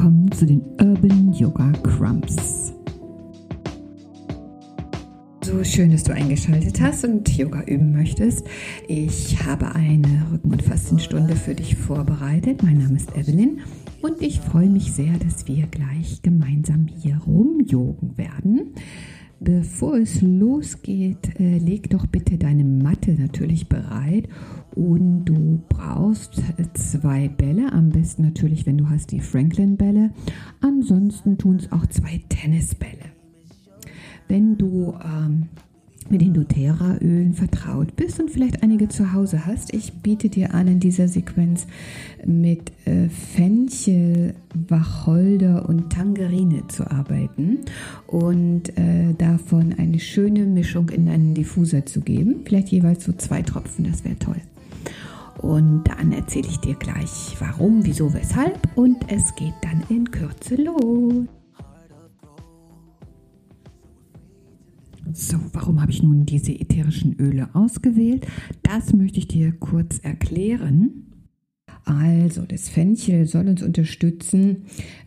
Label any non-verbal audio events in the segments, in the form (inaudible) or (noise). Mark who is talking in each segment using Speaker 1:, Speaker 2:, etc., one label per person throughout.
Speaker 1: willkommen zu den Urban Yoga Crumbs. So schön, dass du eingeschaltet hast und Yoga üben möchtest. Ich habe eine Rücken- und Fastenstunde für dich vorbereitet. Mein Name ist Evelyn und ich freue mich sehr, dass wir gleich gemeinsam hier rumjogen werden. Bevor es losgeht, äh, leg doch bitte deine Matte natürlich bereit und du brauchst zwei Bälle, am besten natürlich, wenn du hast die Franklin-Bälle. Ansonsten tun es auch zwei Tennisbälle. Wenn du ähm, mit den doTERRA-Ölen vertraut bist und vielleicht einige zu Hause hast. Ich biete dir an, in dieser Sequenz mit äh, Fenchel, Wacholder und Tangerine zu arbeiten und äh, davon eine schöne Mischung in einen Diffuser zu geben. Vielleicht jeweils so zwei Tropfen, das wäre toll. Und dann erzähle ich dir gleich, warum, wieso, weshalb und es geht dann in Kürze los. So, warum habe ich nun diese ätherischen Öle ausgewählt? Das möchte ich dir kurz erklären. Also, das Fenchel soll uns unterstützen,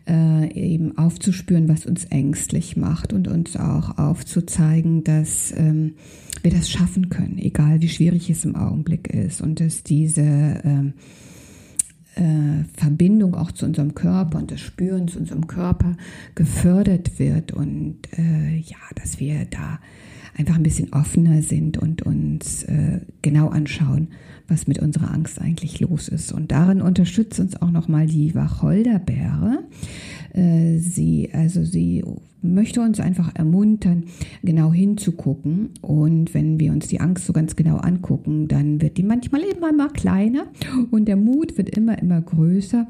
Speaker 1: äh, eben aufzuspüren, was uns ängstlich macht und uns auch aufzuzeigen, dass ähm, wir das schaffen können, egal wie schwierig es im Augenblick ist und dass diese ähm, äh, Verbindung auch zu unserem Körper und das Spüren zu unserem Körper gefördert wird und äh, ja, dass wir da einfach ein bisschen offener sind und uns äh, genau anschauen, was mit unserer Angst eigentlich los ist. Und darin unterstützt uns auch nochmal die Wacholderbeere. Äh, sie, also sie möchte uns einfach ermuntern, genau hinzugucken. Und wenn wir uns die Angst so ganz genau angucken, dann wird die manchmal immer mal kleiner und der Mut wird immer, immer größer.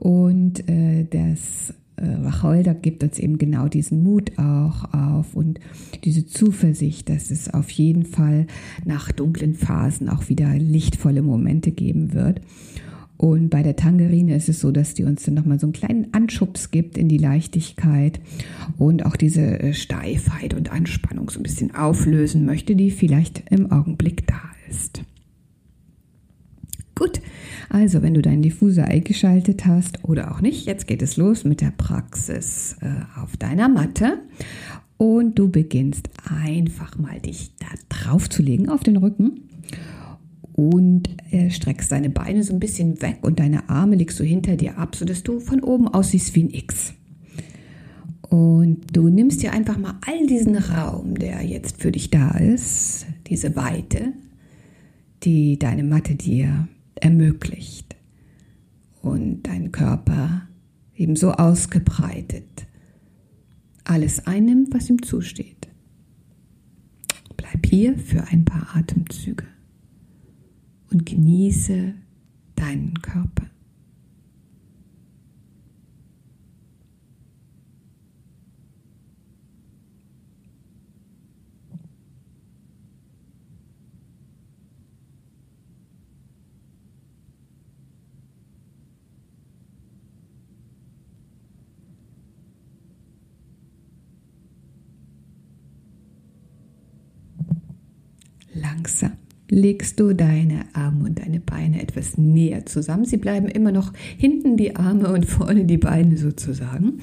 Speaker 1: Und äh, das äh, Wacholder gibt uns eben genau diesen Mut auch auf und diese Zuversicht, dass es auf jeden Fall nach dunklen Phasen auch wieder lichtvolle Momente geben wird. Und bei der Tangerine ist es so, dass die uns dann nochmal so einen kleinen Anschubs gibt in die Leichtigkeit und auch diese äh, Steifheit und Anspannung so ein bisschen auflösen möchte, die vielleicht im Augenblick da ist. Gut, also wenn du deinen Diffuser eingeschaltet hast oder auch nicht, jetzt geht es los mit der Praxis äh, auf deiner Matte und du beginnst einfach mal dich da drauf zu legen auf den Rücken und äh, streckst deine Beine so ein bisschen weg und deine Arme legst du hinter dir ab, sodass du von oben aussiehst wie ein X. Und du nimmst dir einfach mal all diesen Raum, der jetzt für dich da ist, diese Weite, die deine Matte dir ermöglicht und dein Körper ebenso ausgebreitet alles einnimmt, was ihm zusteht. Bleib hier für ein paar Atemzüge und genieße deinen Körper. Langsam legst du deine Arme und deine Beine etwas näher zusammen. Sie bleiben immer noch hinten die Arme und vorne die Beine sozusagen.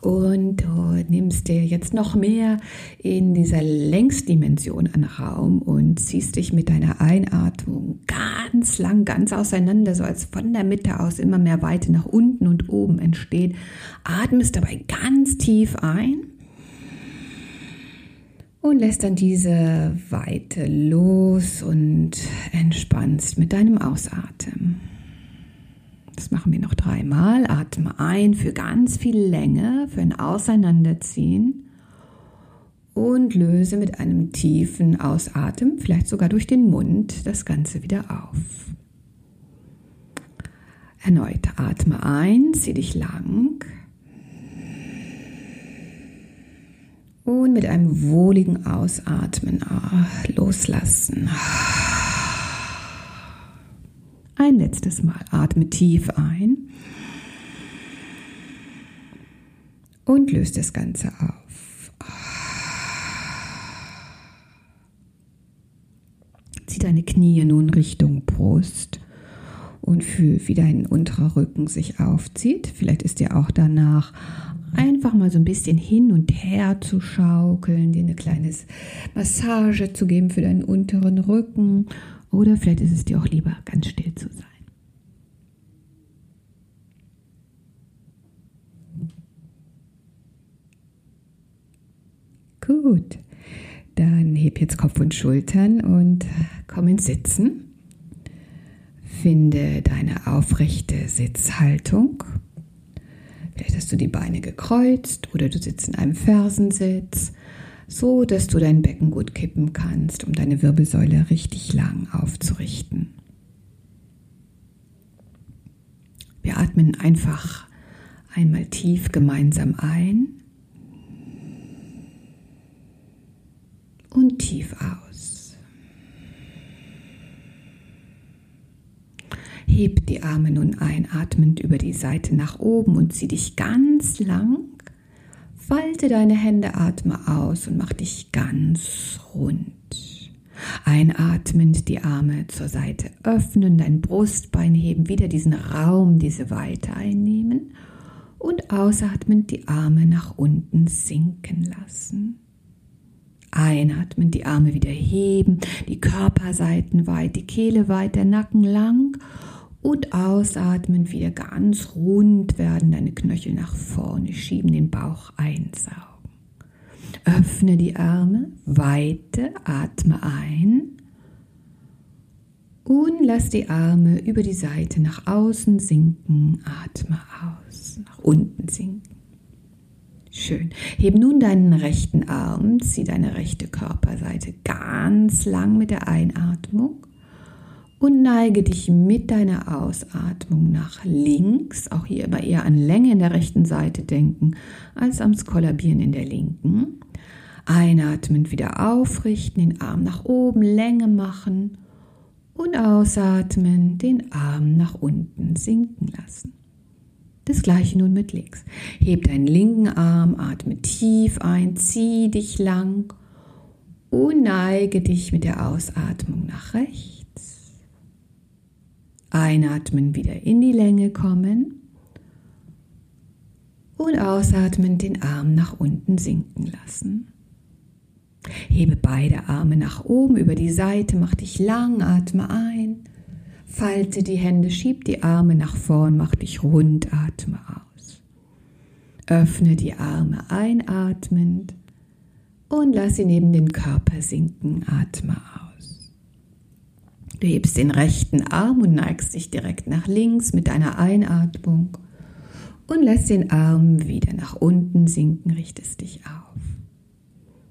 Speaker 1: Und du nimmst dir jetzt noch mehr in dieser Längsdimension an Raum und ziehst dich mit deiner Einatmung ganz lang, ganz auseinander, so als von der Mitte aus immer mehr Weite nach unten und oben entsteht. Atmest dabei ganz tief ein und lässt dann diese Weite los und entspannst mit deinem Ausatmen. Das machen wir noch dreimal. Atme ein für ganz viel Länge, für ein Auseinanderziehen und löse mit einem tiefen Ausatmen, vielleicht sogar durch den Mund, das Ganze wieder auf. Erneut atme ein, zieh dich lang. Und mit einem wohligen Ausatmen loslassen. Ein letztes Mal atme tief ein und löst das Ganze auf. Zieh deine Knie nun Richtung Brust und fühl, wie dein unterer Rücken sich aufzieht. Vielleicht ist dir auch danach einfach mal so ein bisschen hin und her zu schaukeln, dir eine kleine Massage zu geben für deinen unteren Rücken. Oder vielleicht ist es dir auch lieber, ganz still zu sein. Gut, dann heb jetzt Kopf und Schultern und komm ins Sitzen. Finde deine aufrechte Sitzhaltung. Vielleicht hast du die Beine gekreuzt oder du sitzt in einem Fersensitz, so dass du dein Becken gut kippen kannst, um deine Wirbelsäule richtig lang aufzurichten. Wir atmen einfach einmal tief gemeinsam ein und tief aus. Heb die Arme nun einatmend über die Seite nach oben und zieh dich ganz lang. Falte deine Hände, atme aus und mach dich ganz rund. Einatmend die Arme zur Seite öffnen, dein Brustbein heben, wieder diesen Raum, diese Weite einnehmen und ausatmend die Arme nach unten sinken lassen. Einatmen, die Arme wieder heben, die Körperseiten weit, die Kehle weit, der Nacken lang und ausatmen, wieder ganz rund werden, deine Knöchel nach vorne schieben, den Bauch einsaugen. Öffne die Arme, weite, atme ein und lass die Arme über die Seite nach außen sinken, atme aus, nach unten sinken. Schön. Heb nun deinen rechten Arm, zieh deine rechte Körperseite ganz lang mit der Einatmung und neige dich mit deiner Ausatmung nach links. Auch hier immer eher an Länge in der rechten Seite denken als ans Kollabieren in der linken. Einatmend wieder aufrichten, den Arm nach oben, Länge machen und ausatmen, den Arm nach unten sinken lassen. Das gleiche nun mit links. Heb deinen linken Arm, atme tief ein, zieh dich lang und neige dich mit der Ausatmung nach rechts. Einatmen, wieder in die Länge kommen. Und ausatmen, den Arm nach unten sinken lassen. Hebe beide Arme nach oben über die Seite, mach dich lang, atme ein. Falte die Hände, schieb die Arme nach vorn, mach dich rund, atme aus. Öffne die Arme einatmend und lass sie neben den Körper sinken, atme aus. Du hebst den rechten Arm und neigst dich direkt nach links mit deiner Einatmung und lässt den Arm wieder nach unten sinken, richtest dich auf.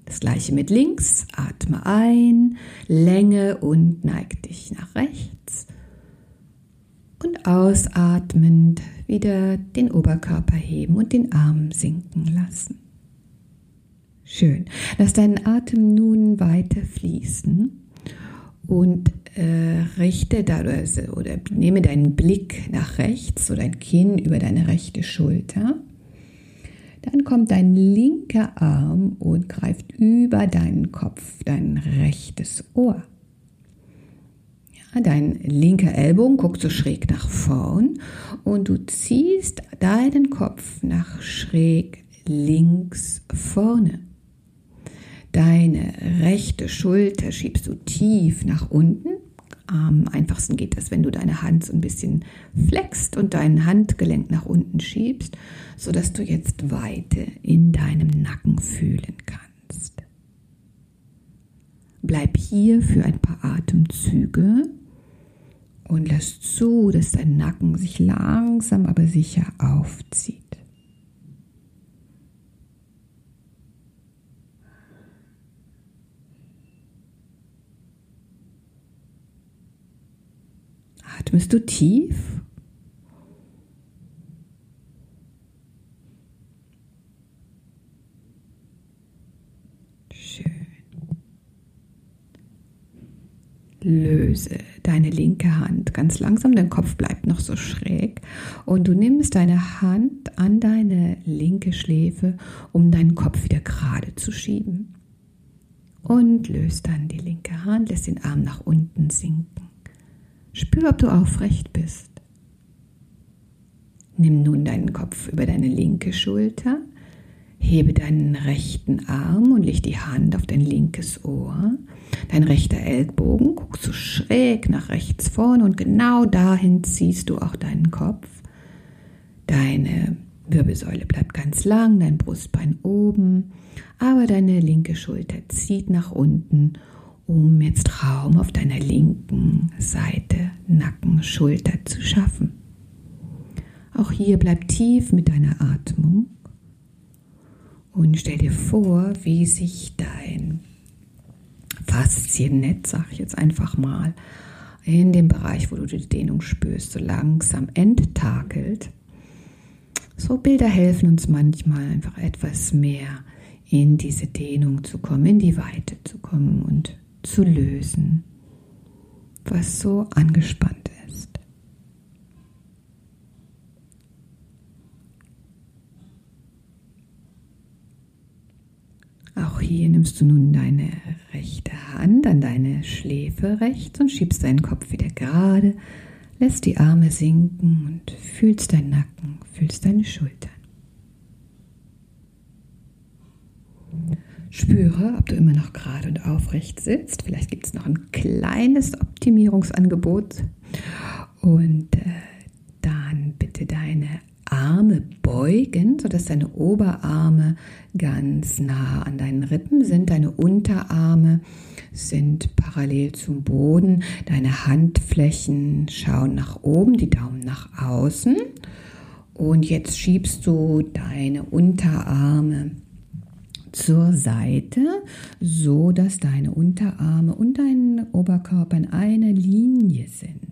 Speaker 1: Das gleiche mit links, atme ein, Länge und neig dich nach rechts. Und ausatmend wieder den Oberkörper heben und den Arm sinken lassen. Schön. Lass deinen Atem nun weiter fließen und äh, richte da oder nehme deinen Blick nach rechts oder dein Kinn über deine rechte Schulter. Dann kommt dein linker Arm und greift über deinen Kopf, dein rechtes Ohr. Ja, dein linker Ellbogen guckt so schräg nach vorn und du ziehst deinen Kopf nach schräg links vorne. Deine rechte Schulter schiebst du tief nach unten. Am einfachsten geht das, wenn du deine Hand so ein bisschen flext und dein Handgelenk nach unten schiebst, sodass du jetzt Weite in deinem Nacken fühlen kannst. Bleib hier für ein paar Atemzüge und lass zu, dass dein Nacken sich langsam aber sicher aufzieht. Atmest du tief? Löse deine linke Hand ganz langsam, dein Kopf bleibt noch so schräg und du nimmst deine Hand an deine linke Schläfe, um deinen Kopf wieder gerade zu schieben. Und löst dann die linke Hand, lässt den Arm nach unten sinken. Spür, ob du aufrecht bist. Nimm nun deinen Kopf über deine linke Schulter, hebe deinen rechten Arm und leg die Hand auf dein linkes Ohr. Dein rechter Ellbogen guckst du schräg nach rechts vorne und genau dahin ziehst du auch deinen Kopf. Deine Wirbelsäule bleibt ganz lang, dein Brustbein oben, aber deine linke Schulter zieht nach unten, um jetzt Raum auf deiner linken Seite, Nacken, Schulter zu schaffen. Auch hier bleib tief mit deiner Atmung und stell dir vor, wie sich dein Fasziennetz, sag ich jetzt einfach mal, in dem Bereich, wo du die Dehnung spürst, so langsam enttakelt. So Bilder helfen uns manchmal einfach etwas mehr in diese Dehnung zu kommen, in die Weite zu kommen und zu lösen, was so angespannt ist. Auch hier nimmst du nun deine rechte Hand an deine Schläfe rechts und schiebst deinen Kopf wieder gerade, lässt die Arme sinken und fühlst deinen Nacken, fühlst deine Schultern. Spüre, ob du immer noch gerade und aufrecht sitzt. Vielleicht gibt es noch ein kleines Optimierungsangebot. Und äh, dann bitte deine Arme beugen, sodass deine Oberarme ganz nah an deinen Rippen sind. Deine Unterarme sind parallel zum Boden. Deine Handflächen schauen nach oben, die Daumen nach außen. Und jetzt schiebst du deine Unterarme zur Seite, so dass deine Unterarme und dein Oberkörper in einer Linie sind.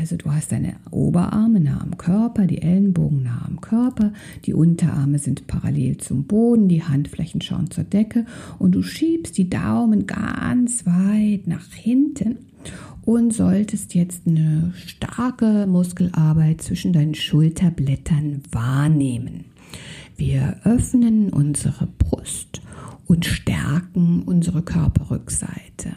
Speaker 1: Also du hast deine Oberarme nah am Körper, die Ellenbogen nah am Körper, die Unterarme sind parallel zum Boden, die Handflächen schauen zur Decke und du schiebst die Daumen ganz weit nach hinten und solltest jetzt eine starke Muskelarbeit zwischen deinen Schulterblättern wahrnehmen. Wir öffnen unsere Brust und stärken unsere Körperrückseite.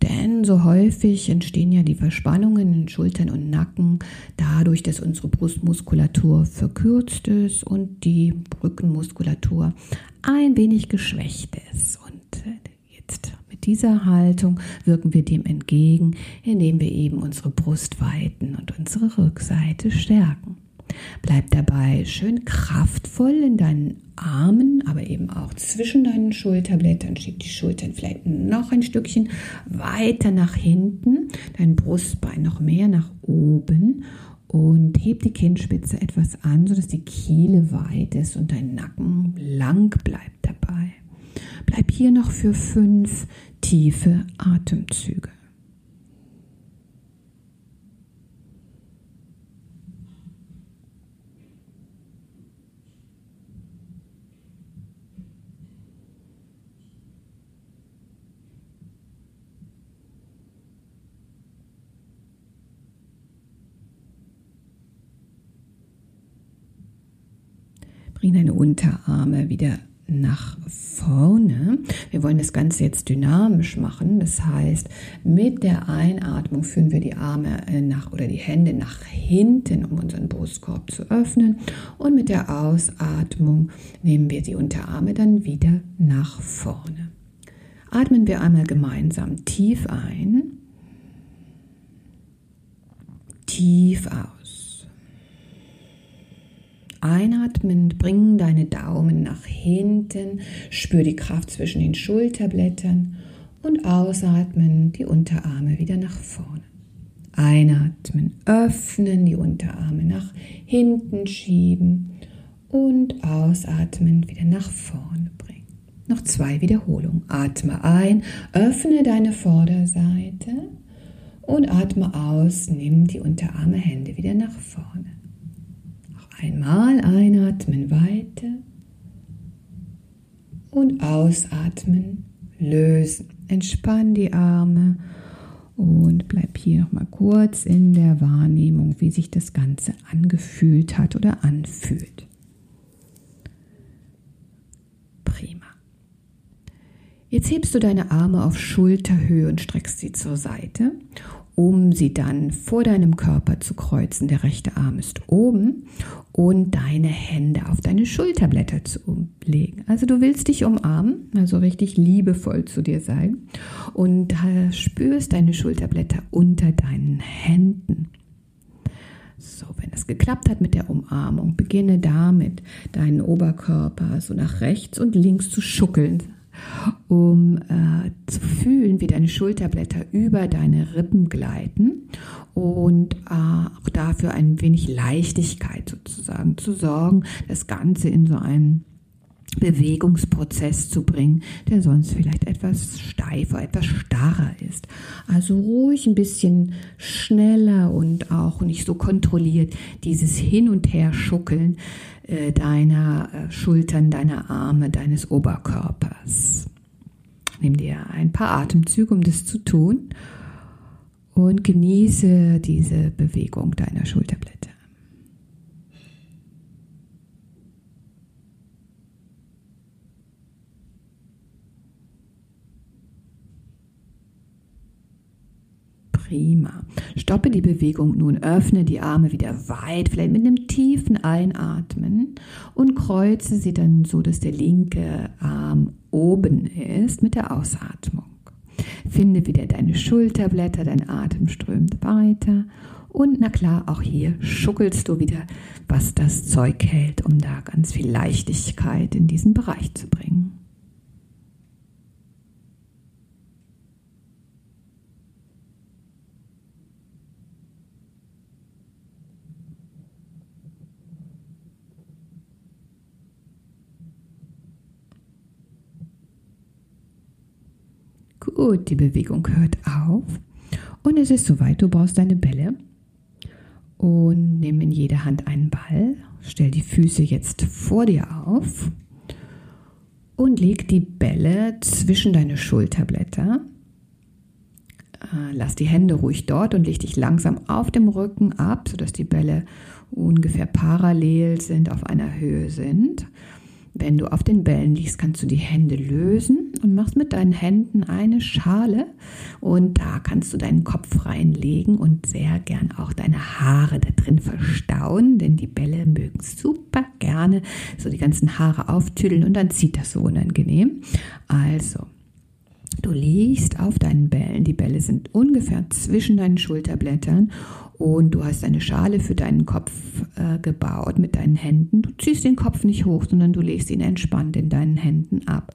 Speaker 1: Denn so häufig entstehen ja die Verspannungen in Schultern und Nacken dadurch, dass unsere Brustmuskulatur verkürzt ist und die Rückenmuskulatur ein wenig geschwächt ist. Und äh, jetzt mit dieser Haltung wirken wir dem entgegen, indem wir eben unsere Brust weiten und unsere Rückseite stärken. Bleib dabei schön kraftvoll in deinen Armen, aber eben auch zwischen deinen Schulterblättern. Schieb die Schultern vielleicht noch ein Stückchen weiter nach hinten, dein Brustbein noch mehr nach oben und heb die Kinnspitze etwas an, sodass die Kehle weit ist und dein Nacken lang bleibt dabei. Bleib hier noch für fünf tiefe Atemzüge. Bring deine Unterarme wieder nach vorne. Wir wollen das Ganze jetzt dynamisch machen. Das heißt, mit der Einatmung führen wir die Arme äh, nach oder die Hände nach hinten, um unseren Brustkorb zu öffnen. Und mit der Ausatmung nehmen wir die Unterarme dann wieder nach vorne. Atmen wir einmal gemeinsam tief ein, tief aus. Einatmend bring deine Daumen nach hinten, spür die Kraft zwischen den Schulterblättern und ausatmen die Unterarme wieder nach vorne. Einatmen, öffnen die Unterarme nach hinten schieben und ausatmen wieder nach vorne bringen. Noch zwei Wiederholungen. Atme ein, öffne deine Vorderseite und atme aus, nimm die Unterarme, Hände wieder nach vorne. Einmal einatmen weiter und ausatmen, lösen. Entspann die Arme und bleib hier noch mal kurz in der Wahrnehmung, wie sich das Ganze angefühlt hat oder anfühlt. Prima. Jetzt hebst du deine Arme auf Schulterhöhe und streckst sie zur Seite um sie dann vor deinem Körper zu kreuzen. Der rechte Arm ist oben und deine Hände auf deine Schulterblätter zu legen. Also du willst dich umarmen, also richtig liebevoll zu dir sein und spürst deine Schulterblätter unter deinen Händen. So, wenn es geklappt hat mit der Umarmung, beginne damit, deinen Oberkörper so nach rechts und links zu schuckeln, um äh, zu fühlen, wie deine Schulterblätter über deine Rippen gleiten und äh, auch dafür ein wenig Leichtigkeit sozusagen zu sorgen, das Ganze in so einen Bewegungsprozess zu bringen, der sonst vielleicht etwas steifer, etwas starrer ist. Also ruhig ein bisschen schneller und auch nicht so kontrolliert dieses Hin und Her schuckeln äh, deiner äh, Schultern, deiner Arme, deines Oberkörpers. Nimm dir ein paar Atemzüge, um das zu tun und genieße diese Bewegung deiner Schulterblätter. Prima. Stoppe die Bewegung nun, öffne die Arme wieder weit, vielleicht mit einem tiefen Einatmen und kreuze sie dann so, dass der linke Arm oben ist mit der Ausatmung. Finde wieder deine Schulterblätter, dein Atem strömt weiter und na klar, auch hier schuckelst du wieder, was das Zeug hält, um da ganz viel Leichtigkeit in diesen Bereich zu bringen. Gut, die Bewegung hört auf und es ist soweit. Du brauchst deine Bälle und nimm in jede Hand einen Ball. Stell die Füße jetzt vor dir auf und leg die Bälle zwischen deine Schulterblätter. Äh, lass die Hände ruhig dort und leg dich langsam auf dem Rücken ab, sodass die Bälle ungefähr parallel sind, auf einer Höhe sind. Wenn du auf den Bällen liegst, kannst du die Hände lösen und machst mit deinen Händen eine Schale und da kannst du deinen Kopf reinlegen und sehr gern auch deine Haare da drin verstauen, denn die Bälle mögen super gerne so die ganzen Haare auftüdeln und dann zieht das so unangenehm. Also, Du liegst auf deinen Bällen. Die Bälle sind ungefähr zwischen deinen Schulterblättern und du hast eine Schale für deinen Kopf äh, gebaut mit deinen Händen. Du ziehst den Kopf nicht hoch, sondern du legst ihn entspannt in deinen Händen ab.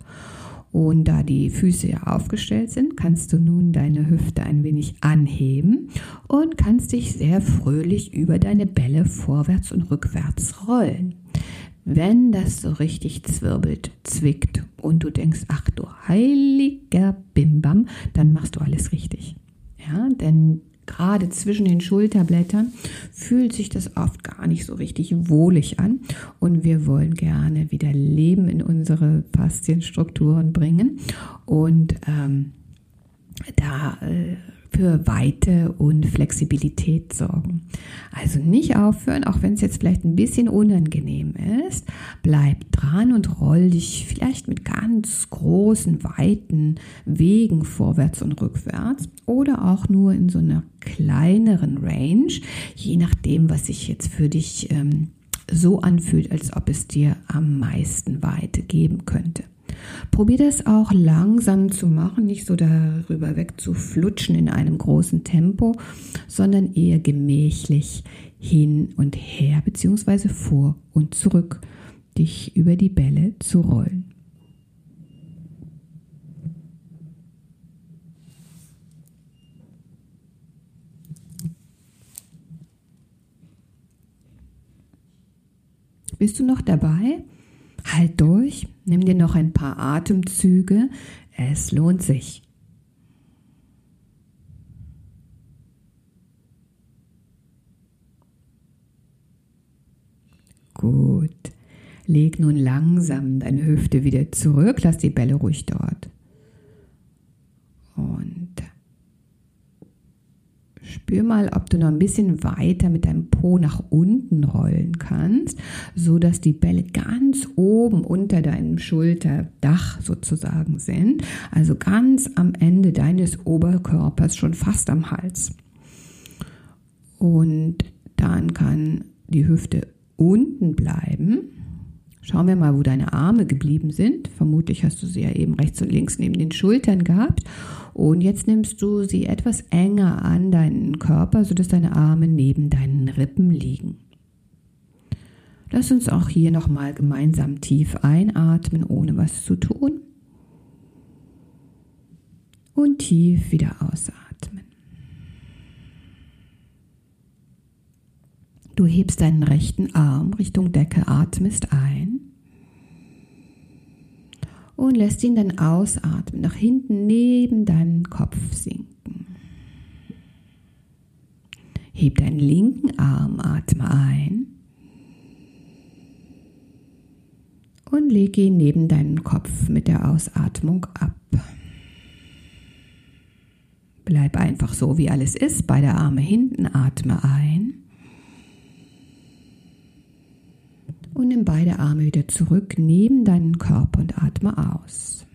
Speaker 1: Und da die Füße ja aufgestellt sind, kannst du nun deine Hüfte ein wenig anheben und kannst dich sehr fröhlich über deine Bälle vorwärts und rückwärts rollen. Wenn das so richtig zwirbelt, zwickt und du denkst, ach du heiliger Bimbam, dann machst du alles richtig. Ja, denn gerade zwischen den Schulterblättern fühlt sich das oft gar nicht so richtig wohlig an. Und wir wollen gerne wieder Leben in unsere Faszienstrukturen bringen. Und ähm, da äh, für Weite und Flexibilität sorgen. Also nicht aufhören, auch wenn es jetzt vielleicht ein bisschen unangenehm ist. Bleib dran und roll dich vielleicht mit ganz großen, weiten Wegen vorwärts und rückwärts oder auch nur in so einer kleineren Range, je nachdem, was sich jetzt für dich ähm, so anfühlt, als ob es dir am meisten Weite geben könnte. Probier das auch langsam zu machen, nicht so darüber weg zu flutschen in einem großen Tempo, sondern eher gemächlich hin und her bzw. vor und zurück dich über die Bälle zu rollen. Bist du noch dabei? Halt durch, nimm dir noch ein paar Atemzüge, es lohnt sich. Gut. Leg nun langsam deine Hüfte wieder zurück, lass die Bälle ruhig dort. Und Spür mal, ob du noch ein bisschen weiter mit deinem Po nach unten rollen kannst, so dass die Bälle ganz oben unter deinem Schulterdach sozusagen sind, also ganz am Ende deines Oberkörpers, schon fast am Hals. Und dann kann die Hüfte unten bleiben. Schauen wir mal, wo deine Arme geblieben sind. Vermutlich hast du sie ja eben rechts und links neben den Schultern gehabt. Und jetzt nimmst du sie etwas enger an deinen Körper, sodass deine Arme neben deinen Rippen liegen. Lass uns auch hier nochmal gemeinsam tief einatmen, ohne was zu tun. Und tief wieder ausatmen. Du hebst deinen rechten Arm Richtung Decke, atmest ein und lässt ihn dann ausatmen, nach hinten neben deinen Kopf sinken. Heb deinen linken Arm, atme ein und lege ihn neben deinen Kopf mit der Ausatmung ab. Bleib einfach so, wie alles ist. Beide Arme hinten, atme ein. Und nimm beide Arme wieder zurück neben deinen Körper und atme aus.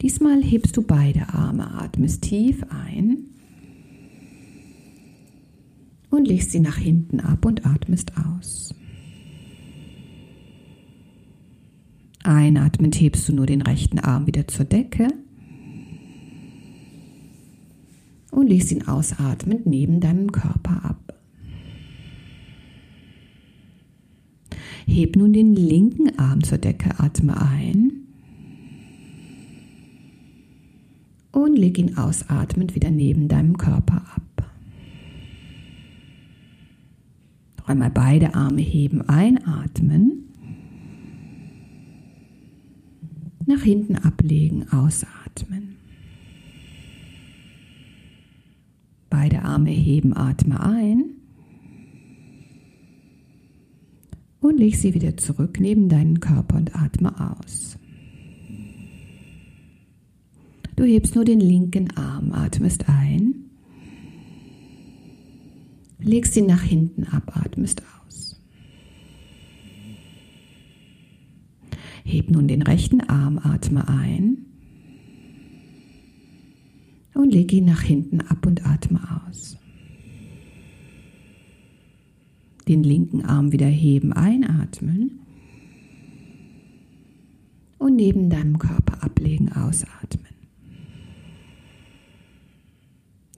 Speaker 1: Diesmal hebst du beide Arme, atmest tief ein und legst sie nach hinten ab und atmest aus. Einatmend hebst du nur den rechten Arm wieder zur Decke und legst ihn ausatmend neben deinem Körper ab. Heb nun den linken Arm zur Decke, atme ein und leg ihn ausatmend wieder neben deinem Körper ab. Noch einmal beide Arme heben, einatmen, nach hinten ablegen, ausatmen. Beide Arme heben, atme ein. Und leg sie wieder zurück neben deinen Körper und atme aus. Du hebst nur den linken Arm, atmest ein, legst ihn nach hinten ab, atmest aus. Heb nun den rechten Arm, atme ein und leg ihn nach hinten ab und atme aus. Den linken Arm wieder heben, einatmen. Und neben deinem Körper ablegen, ausatmen.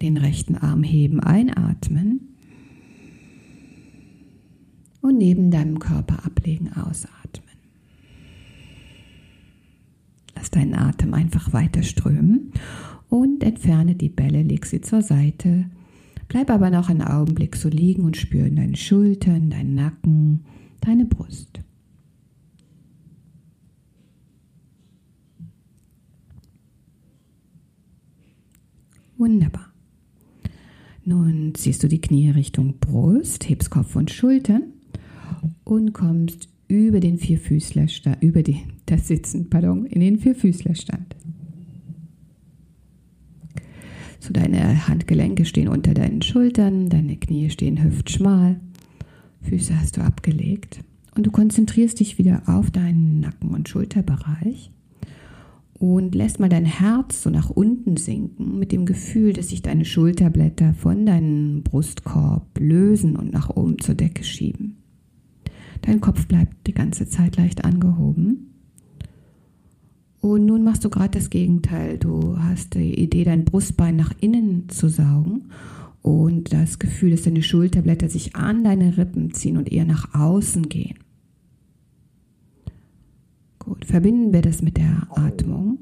Speaker 1: Den rechten Arm heben, einatmen. Und neben deinem Körper ablegen, ausatmen. Lass deinen Atem einfach weiter strömen und entferne die Bälle, leg sie zur Seite Bleib aber noch einen Augenblick so liegen und spüre deine Schultern, deinen Nacken, deine Brust. Wunderbar. Nun ziehst du die Knie Richtung Brust, hebst Kopf und Schultern und kommst über den Vierfüßlerstand, über die, das Sitzen, pardon, in den Vierfüßlerstand. So deine Handgelenke stehen unter deinen Schultern, deine Knie stehen hüftschmal, Füße hast du abgelegt und du konzentrierst dich wieder auf deinen Nacken- und Schulterbereich und lässt mal dein Herz so nach unten sinken mit dem Gefühl, dass sich deine Schulterblätter von deinem Brustkorb lösen und nach oben zur Decke schieben. Dein Kopf bleibt die ganze Zeit leicht angehoben und nun machst du gerade das Gegenteil. Du hast die Idee, dein Brustbein nach innen zu saugen und das Gefühl, dass deine Schulterblätter sich an deine Rippen ziehen und eher nach außen gehen. Gut, verbinden wir das mit der Atmung.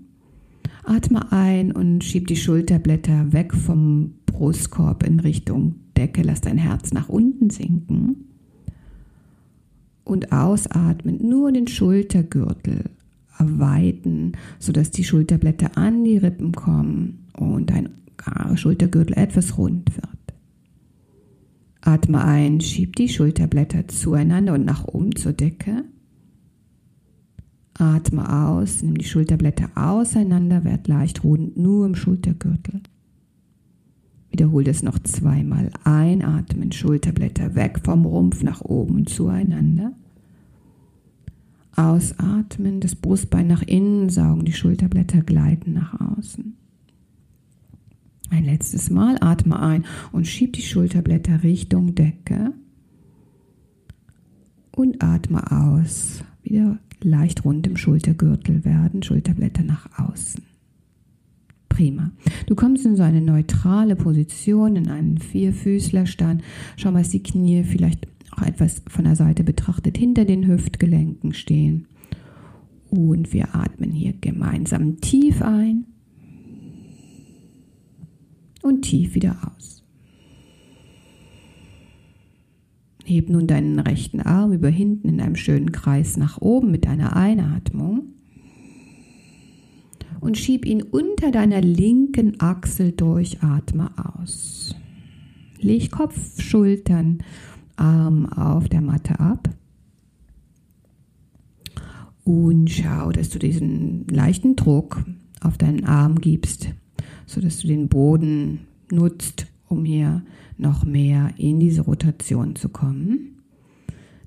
Speaker 1: Atme ein und schieb die Schulterblätter weg vom Brustkorb in Richtung Decke. Lass dein Herz nach unten sinken. Und ausatmen nur den Schultergürtel weiten, sodass die Schulterblätter an die Rippen kommen und dein Schultergürtel etwas rund wird. Atme ein, schieb die Schulterblätter zueinander und nach oben zur Decke. Atme aus, nimm die Schulterblätter auseinander, werd leicht rund nur im Schultergürtel. Wiederhole das noch zweimal. Einatmen, Schulterblätter weg vom Rumpf nach oben zueinander. Ausatmen, das Brustbein nach innen saugen, die Schulterblätter gleiten nach außen. Ein letztes Mal atme ein und schieb die Schulterblätter Richtung Decke. Und atme aus. Wieder leicht rund im Schultergürtel werden, Schulterblätter nach außen. Prima. Du kommst in so eine neutrale Position, in einen Vierfüßlerstand. Schau mal, dass die Knie vielleicht auch etwas von der Seite betrachtet hinter den Hüftgelenken stehen. Und wir atmen hier gemeinsam tief ein und tief wieder aus. Heb nun deinen rechten Arm über hinten in einem schönen Kreis nach oben mit deiner Einatmung und schieb ihn unter deiner linken Achsel durch, atme aus. Leg Kopf, Schultern, Arm auf der Matte ab und schau, dass du diesen leichten Druck auf deinen Arm gibst, sodass du den Boden nutzt, um hier noch mehr in diese Rotation zu kommen.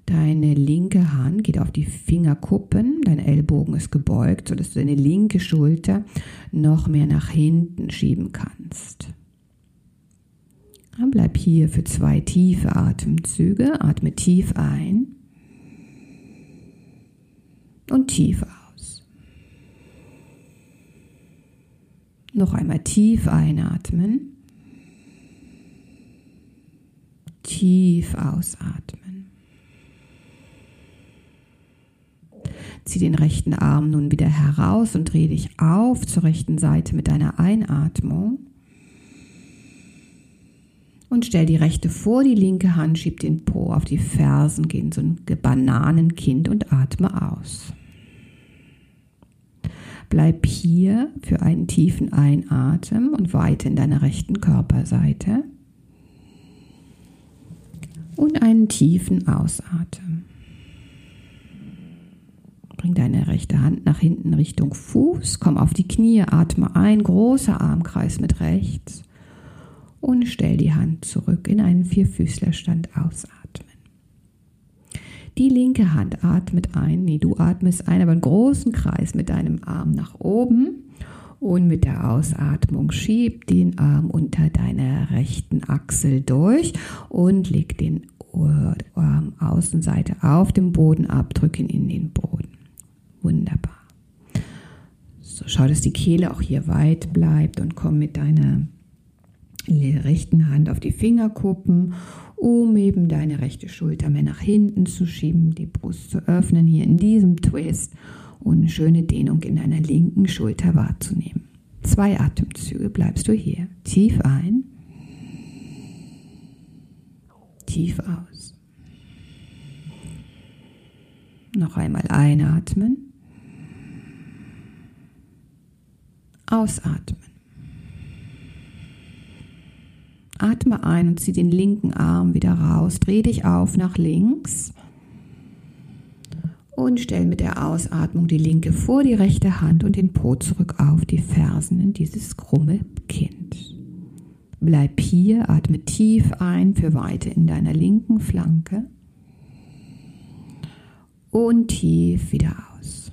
Speaker 1: Deine linke Hand geht auf die Fingerkuppen, dein Ellbogen ist gebeugt, sodass du deine linke Schulter noch mehr nach hinten schieben kannst. Dann bleib hier für zwei tiefe Atemzüge. Atme tief ein und tief aus. Noch einmal tief einatmen. Tief ausatmen. Zieh den rechten Arm nun wieder heraus und dreh dich auf zur rechten Seite mit deiner Einatmung. Und stell die rechte vor die linke Hand, schieb den Po auf die Fersen, geh in so ein Bananenkind und atme aus. Bleib hier für einen tiefen Einatmen und weite in deiner rechten Körperseite. Und einen tiefen Ausatmen. Bring deine rechte Hand nach hinten Richtung Fuß, komm auf die Knie, atme ein, großer Armkreis mit rechts und stell die Hand zurück in einen Vierfüßlerstand ausatmen. Die linke Hand atmet ein, nee, du atmest ein, aber einen großen Kreis mit deinem Arm nach oben und mit der Ausatmung schieb den Arm unter deiner rechten Achsel durch und leg den Arm Außenseite auf dem Boden ab, drück ihn in den Boden. Wunderbar. So, schau, dass die Kehle auch hier weit bleibt und komm mit deiner rechten Hand auf die Fingerkuppen um eben deine rechte Schulter mehr nach hinten zu schieben, die Brust zu öffnen hier in diesem Twist und eine schöne Dehnung in deiner linken Schulter wahrzunehmen. Zwei Atemzüge bleibst du hier. Tief ein, tief aus. Noch einmal einatmen, ausatmen. Atme ein und zieh den linken Arm wieder raus. Dreh dich auf nach links. Und stell mit der Ausatmung die linke vor die rechte Hand und den Po zurück auf die Fersen in dieses krumme Kind. Bleib hier, atme tief ein für Weite in deiner linken Flanke und tief wieder aus.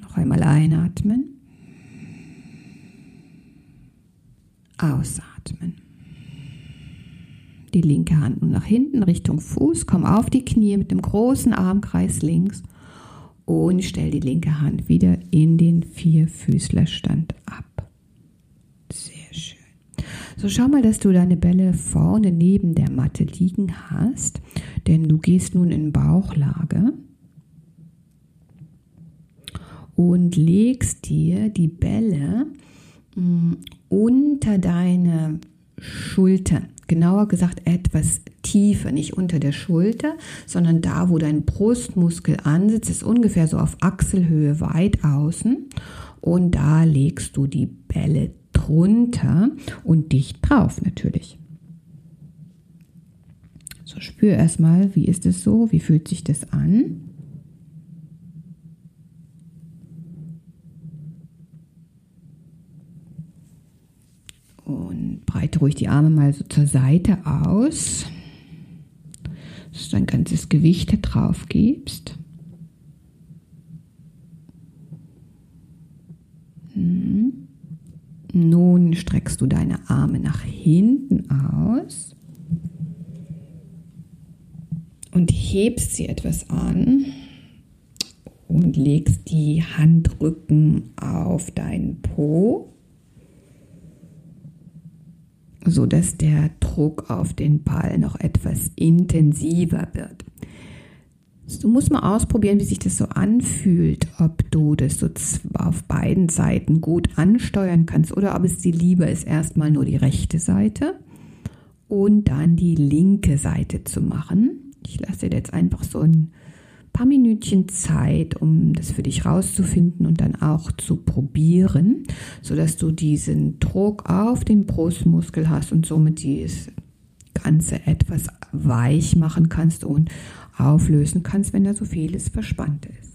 Speaker 1: Noch einmal einatmen. Ausatmen. Die linke Hand nun nach hinten Richtung Fuß. Komm auf die Knie mit dem großen Armkreis links und stell die linke Hand wieder in den Vierfüßlerstand ab. Sehr schön. So schau mal, dass du deine Bälle vorne neben der Matte liegen hast, denn du gehst nun in Bauchlage und legst dir die Bälle mm, unter deine Schultern. Genauer gesagt etwas tiefer, nicht unter der Schulter, sondern da, wo dein Brustmuskel ansitzt, ist ungefähr so auf Achselhöhe weit außen. Und da legst du die Bälle drunter und dicht drauf natürlich. So, spür erstmal, wie ist es so, wie fühlt sich das an? Und breite ruhig die Arme mal so zur Seite aus, dass du dein ganzes Gewicht da drauf gibst. Mhm. Nun streckst du deine Arme nach hinten aus und hebst sie etwas an und legst die Handrücken auf deinen Po, so dass der Druck auf den Ball noch etwas intensiver wird. Du musst mal ausprobieren, wie sich das so anfühlt, ob du das so auf beiden Seiten gut ansteuern kannst oder ob es dir lieber ist, erstmal nur die rechte Seite und dann die linke Seite zu machen. Ich lasse dir jetzt einfach so ein paar Minütchen Zeit, um das für dich rauszufinden und dann auch zu probieren, sodass du diesen Druck auf den Brustmuskel hast und somit dieses Ganze etwas weich machen kannst und auflösen kannst, wenn da so vieles verspannt ist.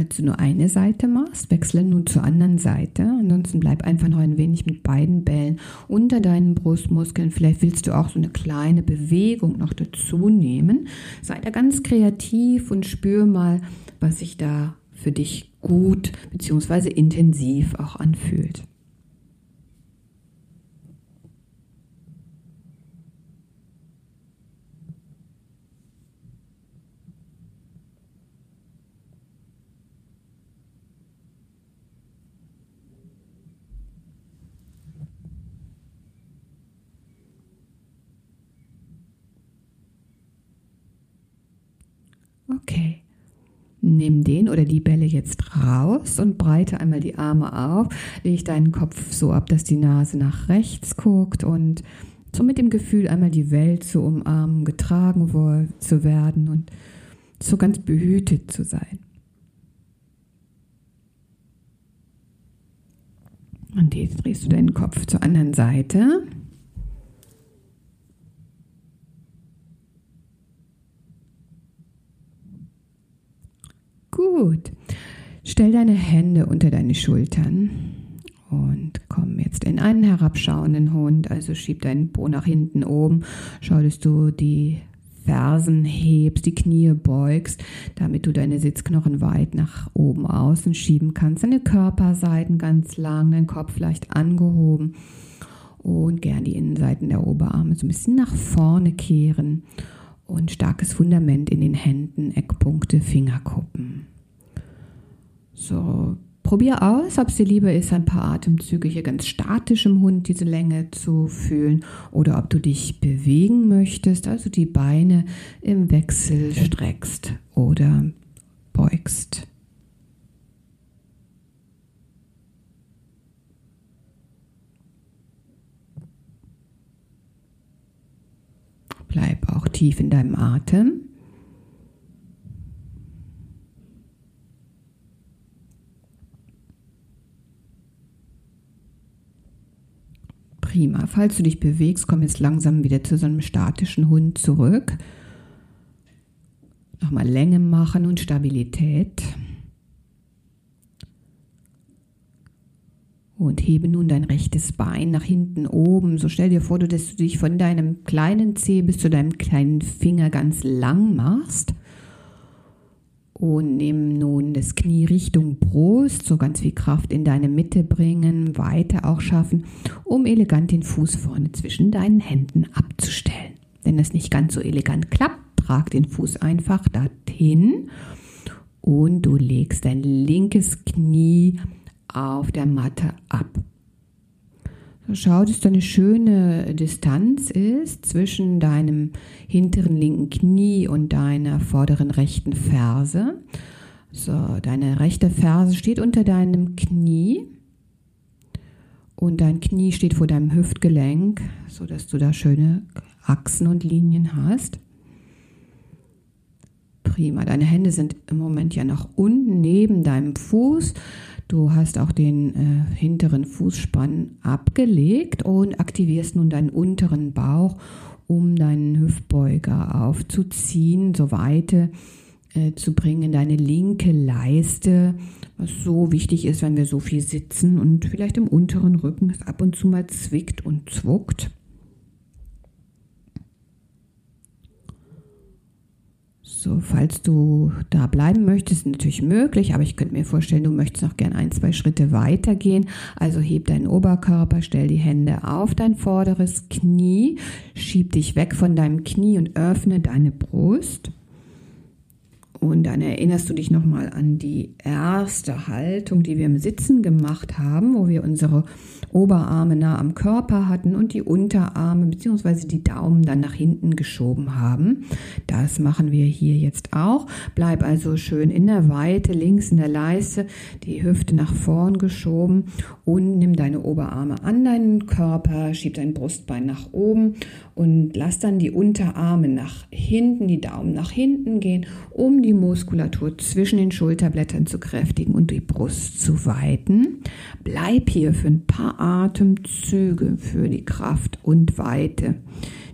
Speaker 1: Falls du nur eine Seite machst, wechsle nun zur anderen Seite. Ansonsten bleib einfach noch ein wenig mit beiden Bällen unter deinen Brustmuskeln. Vielleicht willst du auch so eine kleine Bewegung noch dazu nehmen. Sei da ganz kreativ und spür mal, was sich da für dich gut bzw. intensiv auch anfühlt. Okay. Nimm den oder die Bälle jetzt raus und breite einmal die Arme auf. Leg deinen Kopf so ab, dass die Nase nach rechts guckt und so mit dem Gefühl, einmal die Welt zu umarmen, getragen zu werden und so ganz behütet zu sein. Und jetzt drehst du deinen Kopf zur anderen Seite. Gut. Stell deine Hände unter deine Schultern und komm jetzt in einen herabschauenden Hund. Also schieb deinen Po nach hinten oben. Schau, dass du die Fersen hebst, die Knie beugst, damit du deine Sitzknochen weit nach oben außen schieben kannst. Deine Körperseiten ganz lang, dein Kopf leicht angehoben und gern die Innenseiten der Oberarme so ein bisschen nach vorne kehren und starkes Fundament in den Händen, Eckpunkte, Fingerkuppen. So, probier aus, ob es dir lieber ist, ein paar Atemzüge hier ganz statisch im Hund diese Länge zu fühlen oder ob du dich bewegen möchtest, also die Beine im Wechsel streckst oder beugst. Bleib auch tief in deinem Atem. Prima. Falls du dich bewegst, komm jetzt langsam wieder zu so einem statischen Hund zurück. Nochmal Länge machen und Stabilität. Und hebe nun dein rechtes Bein nach hinten oben. So stell dir vor, dass du dich von deinem kleinen Zeh bis zu deinem kleinen Finger ganz lang machst. Und nimm nun das Knie Richtung Brust, so ganz viel Kraft in deine Mitte bringen, weiter auch schaffen, um elegant den Fuß vorne zwischen deinen Händen abzustellen. Wenn das nicht ganz so elegant klappt, trag den Fuß einfach dorthin und du legst dein linkes Knie auf der Matte ab. Schau, dass da eine schöne Distanz ist zwischen deinem hinteren linken Knie und deiner vorderen rechten Ferse. So, deine rechte Ferse steht unter deinem Knie und dein Knie steht vor deinem Hüftgelenk, so dass du da schöne Achsen und Linien hast. Prima. Deine Hände sind im Moment ja nach unten neben deinem Fuß. Du hast auch den äh, hinteren Fußspann abgelegt und aktivierst nun deinen unteren Bauch, um deinen Hüftbeuger aufzuziehen, so weit äh, zu bringen, deine linke Leiste, was so wichtig ist, wenn wir so viel sitzen und vielleicht im unteren Rücken es ab und zu mal zwickt und zwuckt. So, falls du da bleiben möchtest, natürlich möglich, aber ich könnte mir vorstellen, du möchtest noch gern ein, zwei Schritte weitergehen. Also heb deinen Oberkörper, stell die Hände auf dein vorderes Knie, schieb dich weg von deinem Knie und öffne deine Brust. Und dann erinnerst du dich nochmal an die erste Haltung, die wir im Sitzen gemacht haben, wo wir unsere Oberarme nah am Körper hatten und die Unterarme bzw. die Daumen dann nach hinten geschoben haben. Das machen wir hier jetzt auch. Bleib also schön in der Weite, links in der Leiste, die Hüfte nach vorn geschoben und nimm deine Oberarme an deinen Körper, schieb dein Brustbein nach oben und lass dann die Unterarme nach hinten, die Daumen nach hinten gehen, um die Muskulatur zwischen den Schulterblättern zu kräftigen und die Brust zu weiten. Bleib hier für ein paar Atemzüge für die Kraft und Weite,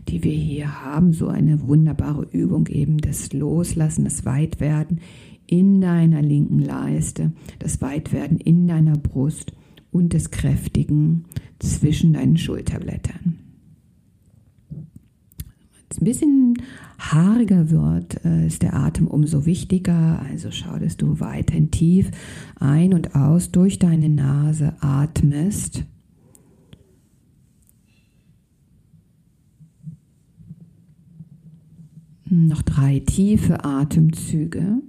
Speaker 1: die wir hier haben. So eine wunderbare Übung eben das Loslassen, das Weitwerden in deiner linken Leiste, das Weitwerden in deiner Brust und das Kräftigen zwischen deinen Schulterblättern es ein bisschen haariger wird, äh, ist der Atem umso wichtiger. Also schau, dass du weiterhin tief ein und aus durch deine Nase atmest. Noch drei tiefe Atemzüge.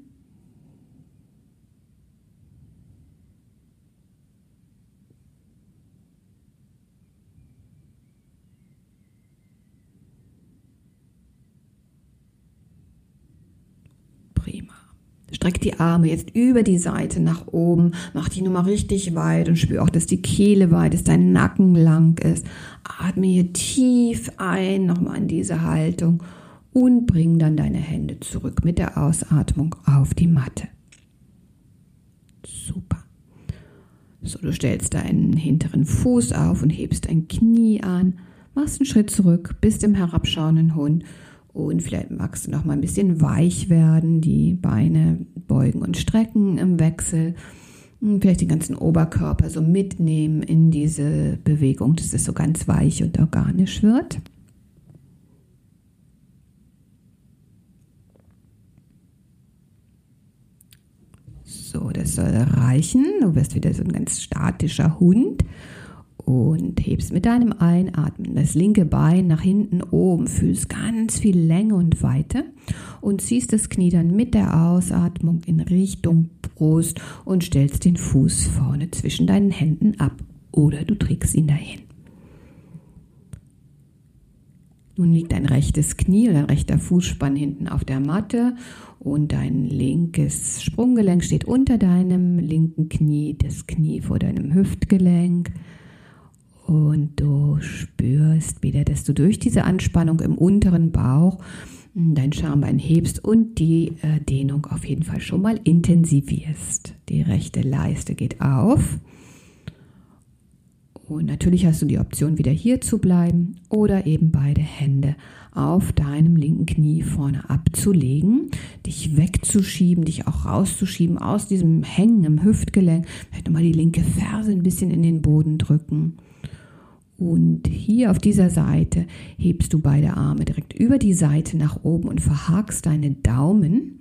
Speaker 1: Streck die Arme jetzt über die Seite nach oben, mach die Nummer richtig weit und spür auch, dass die Kehle weit ist, dein Nacken lang ist. Atme hier tief ein, nochmal in diese Haltung und bring dann deine Hände zurück mit der Ausatmung auf die Matte. Super. So, du stellst deinen hinteren Fuß auf und hebst dein Knie an, machst einen Schritt zurück, bist im herabschauenden Hund und vielleicht magst du noch mal ein bisschen weich werden, die Beine beugen und strecken im Wechsel. Und vielleicht den ganzen Oberkörper so mitnehmen in diese Bewegung, dass es so ganz weich und organisch wird. So, das soll reichen. Du wirst wieder so ein ganz statischer Hund und hebst mit deinem Einatmen das linke Bein nach hinten oben, fühlst ganz viel Länge und Weite und ziehst das Knie dann mit der Ausatmung in Richtung Brust und stellst den Fuß vorne zwischen deinen Händen ab oder du trägst ihn dahin. Nun liegt dein rechtes Knie oder dein rechter Fußspann hinten auf der Matte und dein linkes Sprunggelenk steht unter deinem linken Knie, das Knie vor deinem Hüftgelenk. Und du spürst wieder, dass du durch diese Anspannung im unteren Bauch hm, dein Schambein hebst und die äh, Dehnung auf jeden Fall schon mal intensivierst. Die rechte Leiste geht auf. Und natürlich hast du die Option, wieder hier zu bleiben oder eben beide Hände auf deinem linken Knie vorne abzulegen, dich wegzuschieben, dich auch rauszuschieben aus diesem Hängen im Hüftgelenk. Vielleicht nochmal die linke Ferse ein bisschen in den Boden drücken und hier auf dieser Seite hebst du beide Arme direkt über die Seite nach oben und verhakst deine Daumen.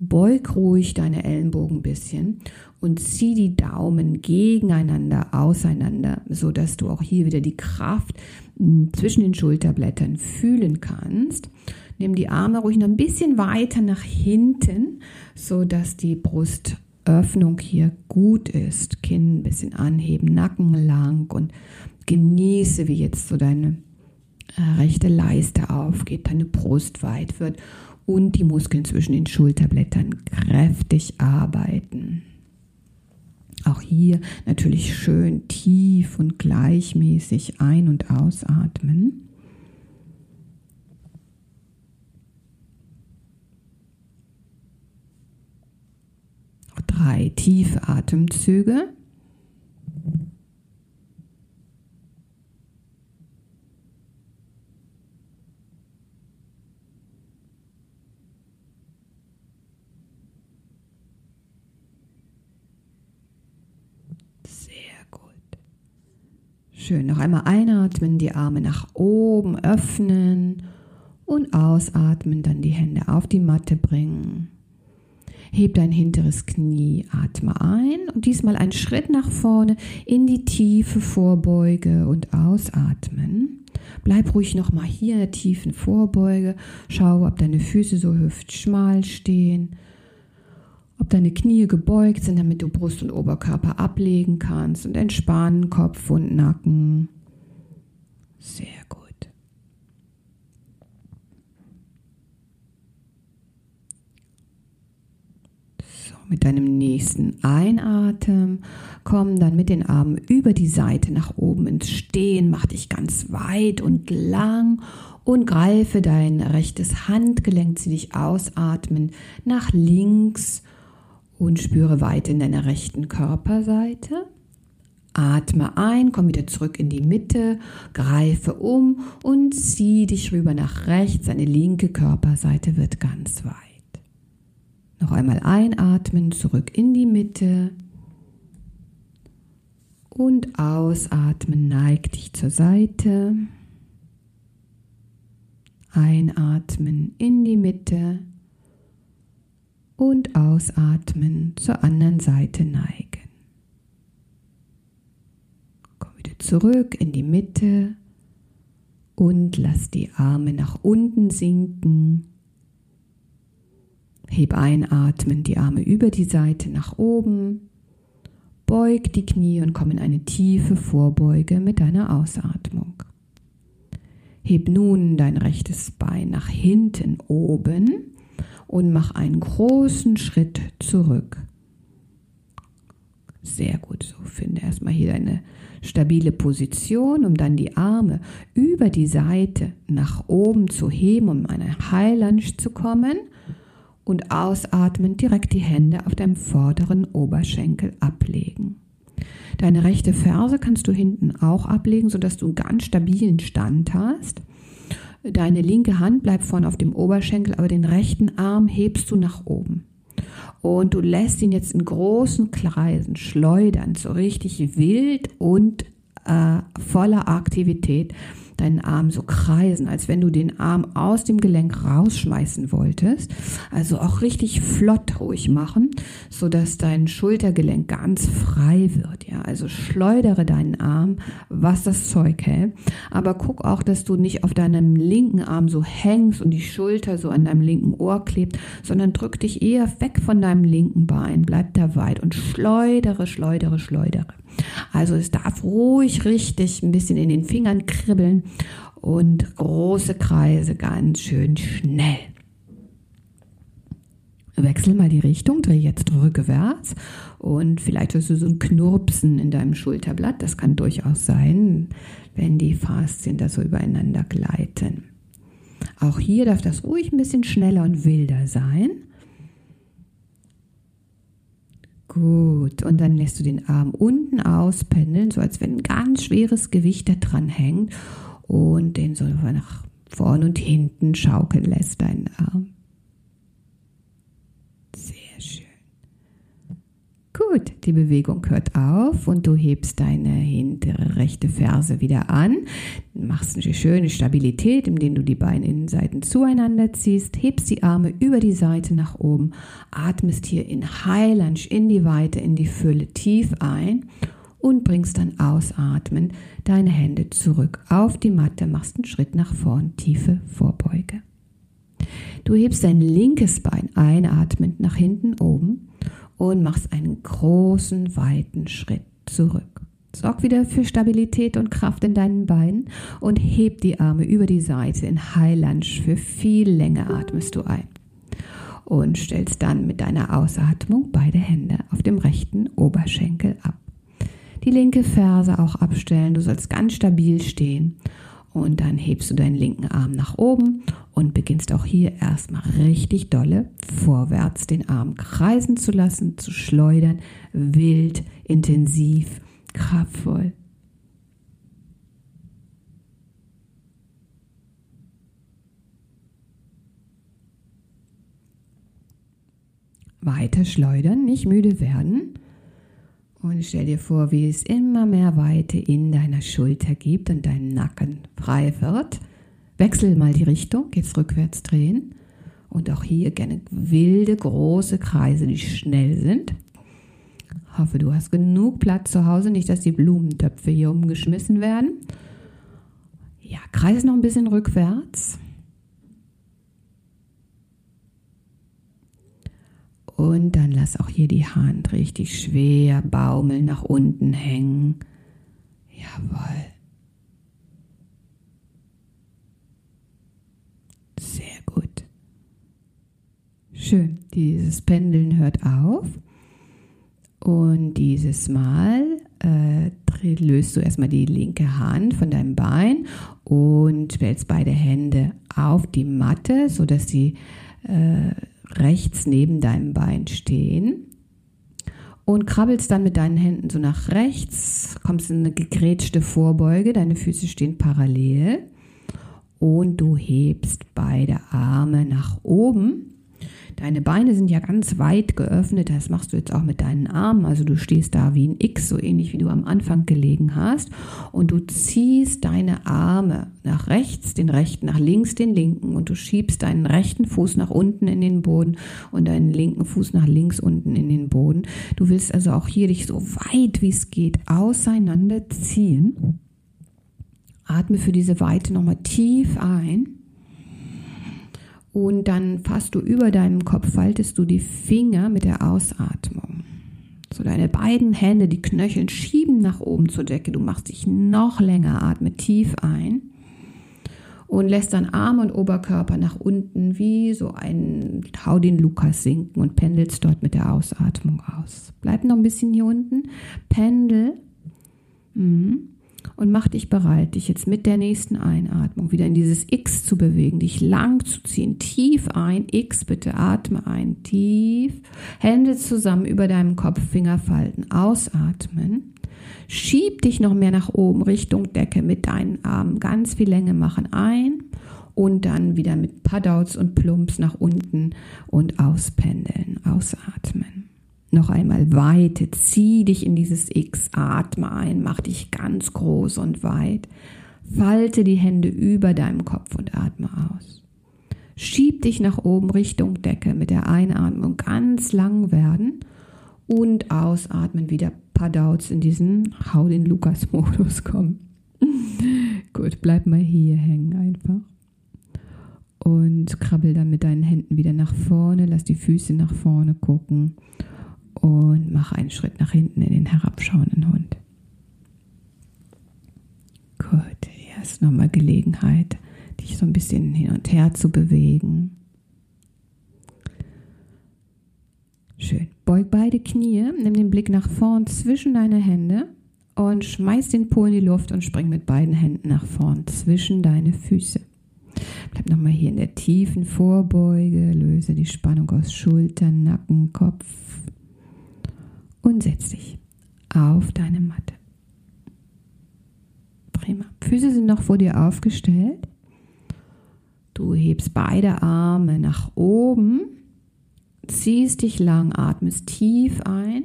Speaker 1: Beug ruhig deine Ellenbogen ein bisschen und zieh die Daumen gegeneinander auseinander, so dass du auch hier wieder die Kraft hm, zwischen den Schulterblättern fühlen kannst. Nimm die Arme ruhig noch ein bisschen weiter nach hinten, so dass die Brustöffnung hier gut ist. Kinn ein bisschen anheben, Nacken lang und genieße, wie jetzt so deine äh, rechte Leiste aufgeht, deine Brust weit wird und die Muskeln zwischen den Schulterblättern kräftig arbeiten. Auch hier natürlich schön tief und gleichmäßig ein- und ausatmen. Drei tiefe Atemzüge. Schön. Noch einmal einatmen, die Arme nach oben öffnen und ausatmen, dann die Hände auf die Matte bringen. Heb dein hinteres Knie, atme ein und diesmal einen Schritt nach vorne in die tiefe Vorbeuge und ausatmen. Bleib ruhig nochmal hier in der tiefen Vorbeuge. Schau, ob deine Füße so hüftschmal stehen ob deine Knie gebeugt sind, damit du Brust und Oberkörper ablegen kannst und entspannen Kopf und Nacken. Sehr gut. So, mit deinem nächsten Einatmen komm dann mit den Armen über die Seite nach oben ins Stehen, mach dich ganz weit und lang und greife dein rechtes Handgelenk, zieh dich ausatmen nach links und spüre weit in deiner rechten Körperseite. Atme ein, komm wieder zurück in die Mitte, greife um und zieh dich rüber nach rechts. Deine linke Körperseite wird ganz weit. Noch einmal einatmen, zurück in die Mitte. Und ausatmen, neig dich zur Seite. Einatmen in die Mitte und ausatmen zur anderen Seite neigen. Komm wieder zurück in die Mitte und lass die Arme nach unten sinken. Heb einatmen die Arme über die Seite nach oben. Beug die Knie und komm in eine tiefe Vorbeuge mit deiner Ausatmung. Heb nun dein rechtes Bein nach hinten oben und mach einen großen Schritt zurück. Sehr gut, so finde erstmal hier eine stabile Position, um dann die Arme über die Seite nach oben zu heben, um in eine High zu kommen und ausatmen direkt die Hände auf deinem vorderen Oberschenkel ablegen. Deine rechte Ferse kannst du hinten auch ablegen, sodass du einen ganz stabilen Stand hast. Deine linke Hand bleibt vorne auf dem Oberschenkel, aber den rechten Arm hebst du nach oben. Und du lässt ihn jetzt in großen Kreisen schleudern, so richtig wild und äh, voller Aktivität deinen Arm so kreisen, als wenn du den Arm aus dem Gelenk rausschmeißen wolltest. Also auch richtig flott ruhig machen, so dass dein Schultergelenk ganz frei wird. Ja, also schleudere deinen Arm, was das Zeug hält. Aber guck auch, dass du nicht auf deinem linken Arm so hängst und die Schulter so an deinem linken Ohr klebt, sondern drück dich eher weg von deinem linken Bein. Bleib da weit und schleudere, schleudere, schleudere. Also es darf ruhig richtig ein bisschen in den Fingern kribbeln und große Kreise ganz schön schnell. Wechsel mal die Richtung, dreh jetzt rückwärts und vielleicht hast du so ein Knurpsen in deinem Schulterblatt. Das kann durchaus sein, wenn die Faszien da so übereinander gleiten. Auch hier darf das ruhig ein bisschen schneller und wilder sein. Gut, und dann lässt du den Arm unten auspendeln, so als wenn ein ganz schweres Gewicht da dran hängt und den so nach vorn und hinten schaukeln lässt, deinen Arm. Gut, die Bewegung hört auf und du hebst deine hintere rechte Ferse wieder an, machst eine schöne Stabilität, indem du die Beininnenseiten zueinander ziehst, hebst die Arme über die Seite nach oben, atmest hier in Lunge in die Weite, in die Fülle tief ein und bringst dann ausatmen deine Hände zurück auf die Matte, machst einen Schritt nach vorn, tiefe Vorbeuge. Du hebst dein linkes Bein einatmend nach hinten oben und machst einen großen, weiten Schritt zurück. Sorg wieder für Stabilität und Kraft in deinen Beinen und heb die Arme über die Seite in High Lunge. Für viel Länge atmest du ein. Und stellst dann mit deiner Ausatmung beide Hände auf dem rechten Oberschenkel ab. Die linke Ferse auch abstellen. Du sollst ganz stabil stehen und dann hebst du deinen linken Arm nach oben und beginnst auch hier erstmal richtig dolle vorwärts den Arm kreisen zu lassen, zu schleudern, wild, intensiv, kraftvoll. Weiter schleudern, nicht müde werden. Und stell dir vor, wie es immer mehr Weite in deiner Schulter gibt und dein Nacken frei wird. Wechsel mal die Richtung, jetzt rückwärts drehen. Und auch hier gerne wilde, große Kreise, die schnell sind. Hoffe, du hast genug Platz zu Hause, nicht, dass die Blumentöpfe hier umgeschmissen werden. Ja, kreis noch ein bisschen rückwärts. Und dann lass auch hier die Hand richtig schwer baumeln, nach unten hängen. Jawohl. Sehr gut. Schön. Dieses Pendeln hört auf. Und dieses Mal äh, löst du erstmal die linke Hand von deinem Bein und stellst beide Hände auf die Matte, sodass sie äh, rechts neben deinem Bein stehen und krabbelst dann mit deinen Händen so nach rechts, kommst in eine gegrätschte Vorbeuge, deine Füße stehen parallel und du hebst beide Arme nach oben Deine Beine sind ja ganz weit geöffnet, das machst du jetzt auch mit deinen Armen. Also du stehst da wie ein X, so ähnlich wie du am Anfang gelegen hast. Und du ziehst deine Arme nach rechts, den rechten, nach links, den linken. Und du schiebst deinen rechten Fuß nach unten in den Boden und deinen linken Fuß nach links unten in den Boden. Du willst also auch hier dich so weit wie es geht auseinanderziehen. Atme für diese Weite nochmal tief ein. Und dann fasst du über deinem Kopf, faltest du die Finger mit der Ausatmung. So deine beiden Hände, die Knöchel schieben nach oben zur Decke. Du machst dich noch länger, atme tief ein und lässt dann Arm und Oberkörper nach unten wie so ein Hau den Lukas sinken und pendelst dort mit der Ausatmung aus. Bleib noch ein bisschen hier unten. Pendel. Mhm und mach dich bereit, dich jetzt mit der nächsten Einatmung wieder in dieses X zu bewegen, dich lang zu ziehen. Tief ein, X, bitte atme ein, tief. Hände zusammen über deinem Kopf, Finger falten, ausatmen. Schieb dich noch mehr nach oben Richtung Decke mit deinen Armen. Ganz viel Länge machen ein und dann wieder mit Paddouts und Plumps nach unten und auspendeln, ausatmen. Noch einmal weite, zieh dich in dieses X, atme ein, mach dich ganz groß und weit. Falte die Hände über deinem Kopf und atme aus. Schieb dich nach oben Richtung Decke mit der Einatmung ganz lang werden und ausatmen wieder Paddouts in diesen Hau den Lukas-Modus (laughs) kommen. Gut, bleib mal hier hängen einfach. Und krabbel dann mit deinen Händen wieder nach vorne, lass die Füße nach vorne gucken und mache einen Schritt nach hinten in den herabschauenden Hund. Gut, hier ist nochmal Gelegenheit, dich so ein bisschen hin und her zu bewegen. Schön. Beug beide Knie, nimm den Blick nach vorn zwischen deine Hände und schmeiß den Po in die Luft und spring mit beiden Händen nach vorn zwischen deine Füße. Bleib nochmal hier in der tiefen Vorbeuge, löse die Spannung aus Schultern, Nacken, Kopf, und setz dich auf deine Matte. Prima. Füße sind noch vor dir aufgestellt. Du hebst beide Arme nach oben, ziehst dich lang, atmest tief ein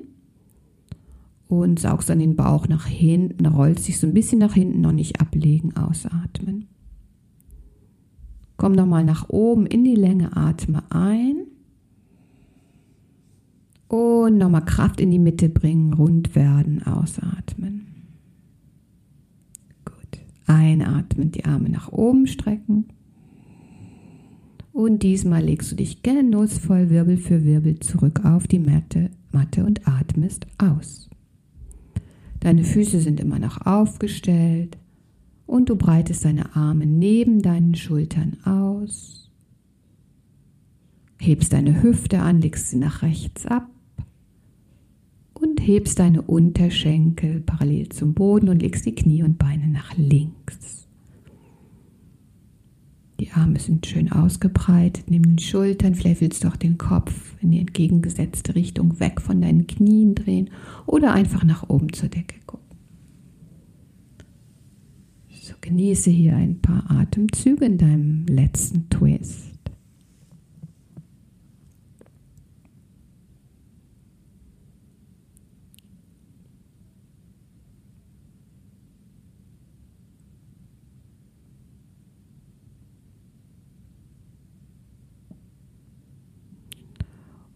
Speaker 1: und saugst dann den Bauch nach hinten, rollst dich so ein bisschen nach hinten, noch nicht ablegen, ausatmen. Komm nochmal nach oben in die Länge, atme ein und nochmal Kraft in die Mitte bringen, rund werden, ausatmen. Gut. Einatmen, die Arme nach oben strecken. Und diesmal legst du dich genussvoll Wirbel für Wirbel zurück auf die Matte, Matte und atmest aus. Deine Füße sind immer noch aufgestellt und du breitest deine Arme neben deinen Schultern aus. Hebst deine Hüfte an, legst sie nach rechts ab und hebst deine Unterschenkel parallel zum Boden und legst die Knie und Beine nach links. Die Arme sind schön ausgebreitet neben den Schultern. Vielleicht willst du auch den Kopf in die entgegengesetzte Richtung weg von deinen Knien drehen oder einfach nach oben zur Decke gucken. So genieße hier ein paar Atemzüge in deinem letzten Twist.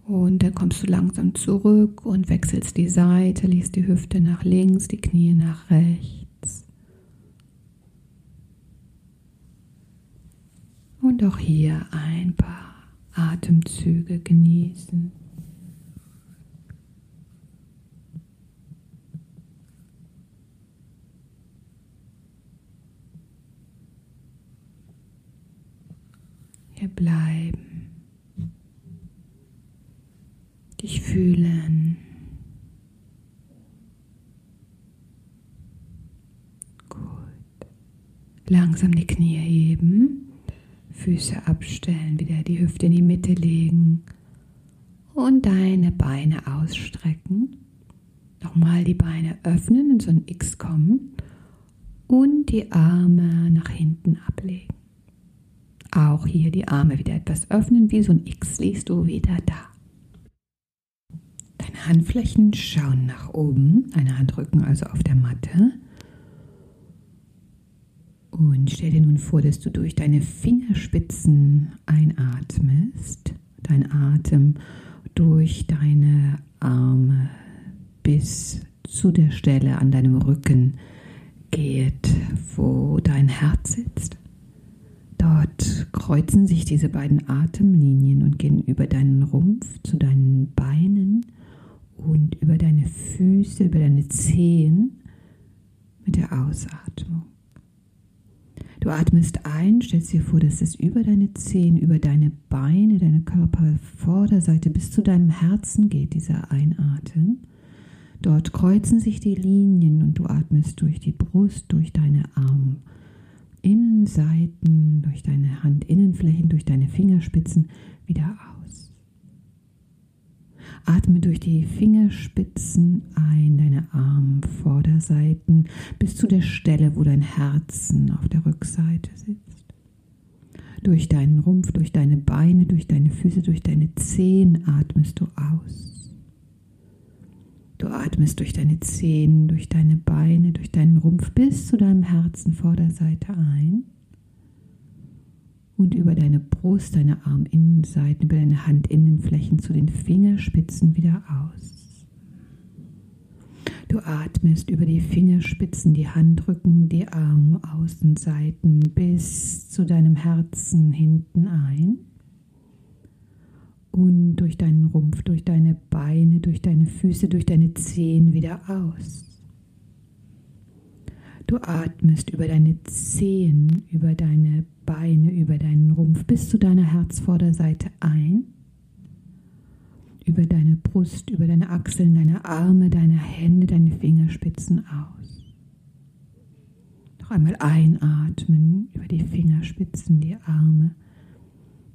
Speaker 1: Und dann kommst du langsam zurück und wechselst die Seite, liest die Hüfte nach links, die Knie nach rechts. Und auch hier ein paar Atemzüge genießen. Hier bleiben. Dich fühlen. Gut. Langsam die Knie heben, Füße abstellen, wieder die Hüfte in die Mitte legen und deine Beine ausstrecken. Nochmal die Beine öffnen, in so ein X kommen und die Arme nach hinten ablegen. Auch hier die Arme wieder etwas öffnen, wie so ein X liegst du wieder da. Handflächen schauen nach oben, deine Handrücken also auf der Matte. Und stell dir nun vor, dass du durch deine Fingerspitzen einatmest, dein Atem durch deine Arme bis zu der Stelle an deinem Rücken geht, wo dein Herz sitzt. Dort kreuzen sich diese beiden Atemlinien und gehen über deinen Rumpf zu deinen Beinen und über deine Füße, über deine Zehen mit der Ausatmung. Du atmest ein, stellst dir vor, dass es über deine Zehen, über deine Beine, deine Körpervorderseite bis zu deinem Herzen geht, dieser Einatmen. Dort kreuzen sich die Linien und du atmest durch die Brust, durch deine Arminnenseiten, durch deine Handinnenflächen, durch deine Fingerspitzen wieder aus. Atme durch die Fingerspitzen ein, deine Armvorderseiten bis zu der Stelle, wo dein Herzen auf der Rückseite sitzt. Durch deinen Rumpf, durch deine Beine, durch deine Füße, durch deine Zehen atmest du aus. Du atmest durch deine Zehen, durch deine Beine, durch deinen Rumpf bis zu deinem Herzen Vorderseite ein und über deine Brust, deine Arminnenseiten, über deine Handinnenflächen zu den Fingerspitzen wieder aus. Du atmest über die Fingerspitzen, die Handrücken, die Armaußenseiten bis zu deinem Herzen hinten ein und durch deinen Rumpf, durch deine Beine, durch deine Füße, durch deine Zehen wieder aus. Du atmest über deine Zehen, über deine Beine, über deinen Rumpf bis zu deiner Herzvorderseite ein. Über deine Brust, über deine Achseln, deine Arme, deine Hände, deine Fingerspitzen aus. Noch einmal einatmen über die Fingerspitzen, die Arme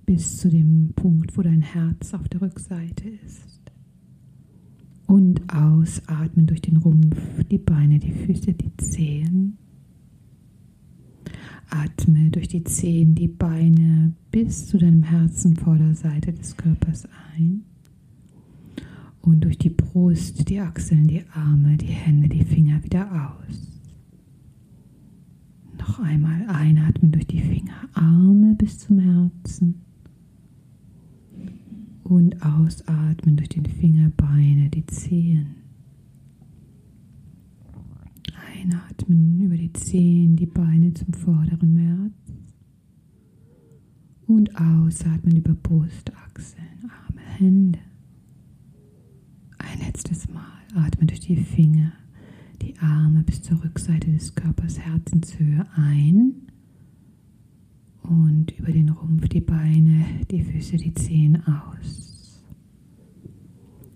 Speaker 1: bis zu dem Punkt, wo dein Herz auf der Rückseite ist und ausatmen durch den Rumpf, die Beine, die Füße, die Zehen. Atme durch die Zehen, die Beine bis zu deinem Herzen Vorderseite des Körpers ein. Und durch die Brust, die Achseln, die Arme, die Hände, die Finger wieder aus. Noch einmal einatmen durch die Finger, Arme bis zum Herzen und ausatmen durch den Finger, Beine, die Zehen. Einatmen über die Zehen, die Beine zum vorderen März. Und ausatmen über Brust, Achseln, Arme, Hände. Ein letztes Mal. Atmen durch die Finger, die Arme bis zur Rückseite des Körpers, Herzenshöhe ein und über den Rumpf die Beine, die Füße, die Zehen aus.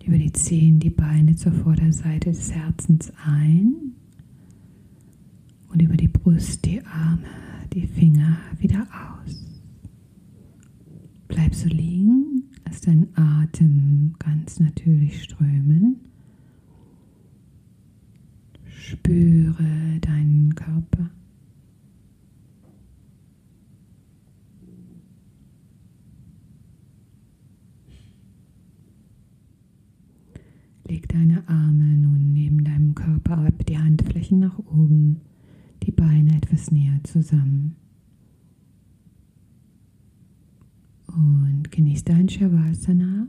Speaker 1: Über die Zehen die Beine zur Vorderseite des Herzens ein und über die Brust die Arme, die Finger wieder aus. Bleib so liegen, lass deinen Atem ganz natürlich strömen. Spüre deinen Körper. Leg deine Arme nun neben deinem Körper ab, die Handflächen nach oben, die Beine etwas näher zusammen. Und genieß dein Shavasana.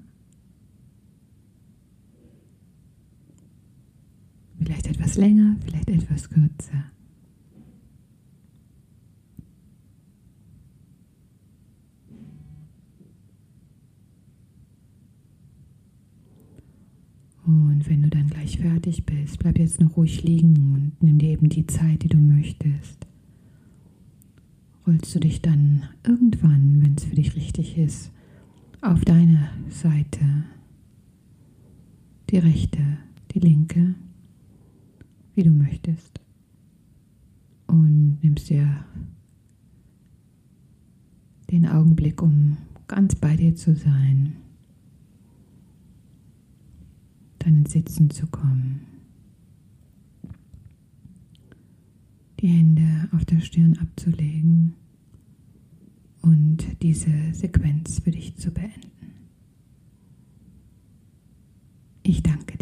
Speaker 1: Vielleicht etwas länger, vielleicht etwas kürzer. Und wenn du dann gleich fertig bist, bleib jetzt noch ruhig liegen und nimm dir eben die Zeit, die du möchtest. Rollst du dich dann irgendwann, wenn es für dich richtig ist, auf deine Seite, die rechte, die linke, wie du möchtest. Und nimmst dir den Augenblick, um ganz bei dir zu sein ins Sitzen zu kommen. Die Hände auf der Stirn abzulegen und diese Sequenz für dich zu beenden. Ich danke